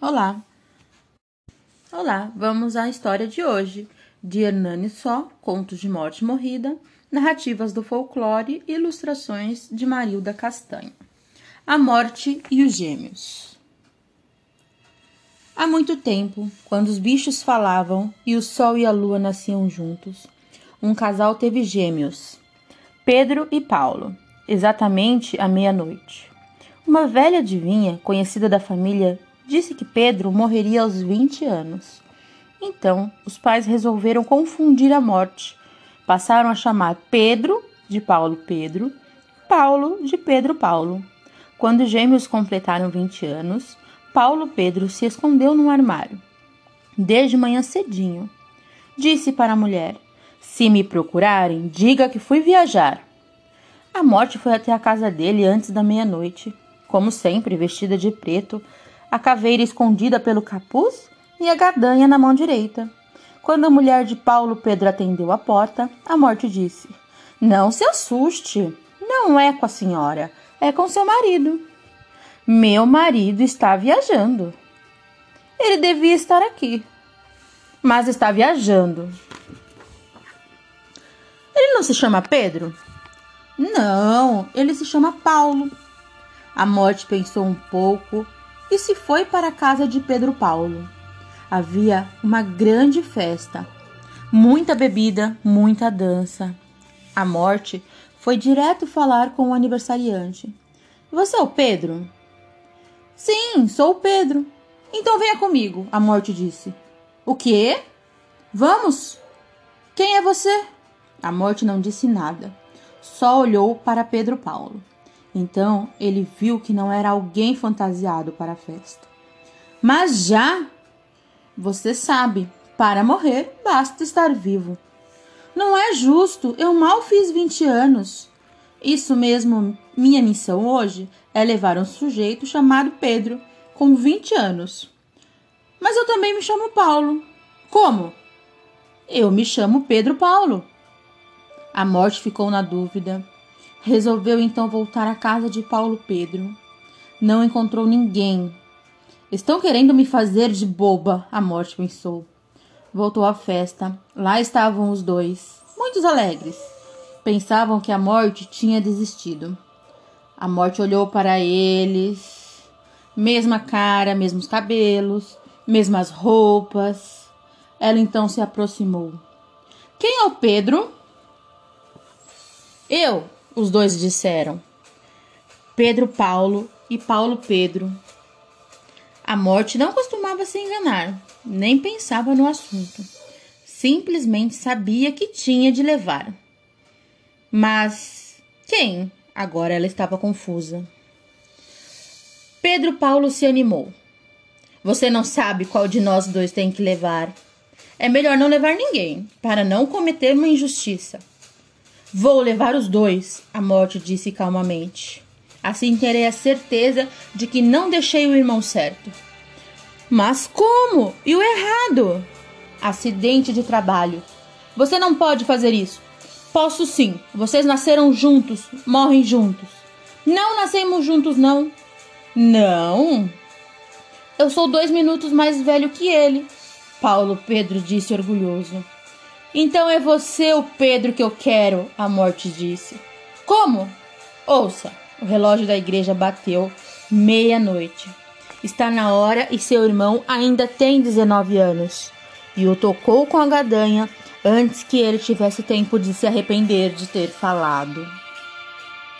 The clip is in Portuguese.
Olá! Olá, vamos à história de hoje, de Hernani Só, Contos de Morte Morrida, narrativas do folclore e ilustrações de Marilda Castanho. A Morte e os Gêmeos Há muito tempo, quando os bichos falavam e o sol e a lua nasciam juntos, um casal teve gêmeos, Pedro e Paulo, exatamente à meia-noite. Uma velha adivinha, conhecida da família, disse que Pedro morreria aos 20 anos. Então, os pais resolveram confundir a morte. Passaram a chamar Pedro de Paulo Pedro, Paulo de Pedro Paulo. Quando os gêmeos completaram 20 anos, Paulo Pedro se escondeu num armário. Desde manhã cedinho. Disse para a mulher: Se me procurarem, diga que fui viajar. A morte foi até a casa dele antes da meia-noite, como sempre, vestida de preto, a caveira escondida pelo capuz e a gadanha na mão direita. Quando a mulher de Paulo Pedro atendeu a porta, a morte disse: Não se assuste, não é com a senhora, é com seu marido. Meu marido está viajando. Ele devia estar aqui, mas está viajando. Ele não se chama Pedro? Não, ele se chama Paulo. A morte pensou um pouco e se foi para a casa de Pedro Paulo. Havia uma grande festa, muita bebida, muita dança. A morte foi direto falar com o aniversariante. Você é o Pedro? Sim, sou o Pedro. Então venha comigo, a morte disse. O quê? Vamos? Quem é você? A morte não disse nada, só olhou para Pedro Paulo. Então ele viu que não era alguém fantasiado para a festa. Mas já! Você sabe, para morrer basta estar vivo. Não é justo, eu mal fiz 20 anos. Isso mesmo, minha missão hoje é levar um sujeito chamado Pedro, com 20 anos. Mas eu também me chamo Paulo. Como? Eu me chamo Pedro Paulo. A morte ficou na dúvida. Resolveu então voltar à casa de Paulo Pedro. Não encontrou ninguém. Estão querendo me fazer de boba, a morte pensou. Voltou à festa. Lá estavam os dois, muitos alegres. Pensavam que a morte tinha desistido. A morte olhou para eles. Mesma cara, mesmos cabelos, mesmas roupas. Ela então se aproximou. Quem é o Pedro? Eu, os dois disseram. Pedro Paulo e Paulo Pedro. A morte não costumava se enganar, nem pensava no assunto. Simplesmente sabia que tinha de levar. Mas quem? Agora ela estava confusa. Pedro Paulo se animou. Você não sabe qual de nós dois tem que levar. É melhor não levar ninguém, para não cometer uma injustiça. Vou levar os dois, a morte disse calmamente. Assim terei a certeza de que não deixei o irmão certo. Mas como? E o errado? Acidente de trabalho. Você não pode fazer isso. Posso sim. Vocês nasceram juntos, morrem juntos. Não nascemos juntos, não. Não? Eu sou dois minutos mais velho que ele, Paulo Pedro disse orgulhoso. Então é você o Pedro que eu quero, a morte disse. Como? Ouça, o relógio da igreja bateu meia-noite. Está na hora e seu irmão ainda tem 19 anos. E o tocou com a gadanha antes que ele tivesse tempo de se arrepender de ter falado.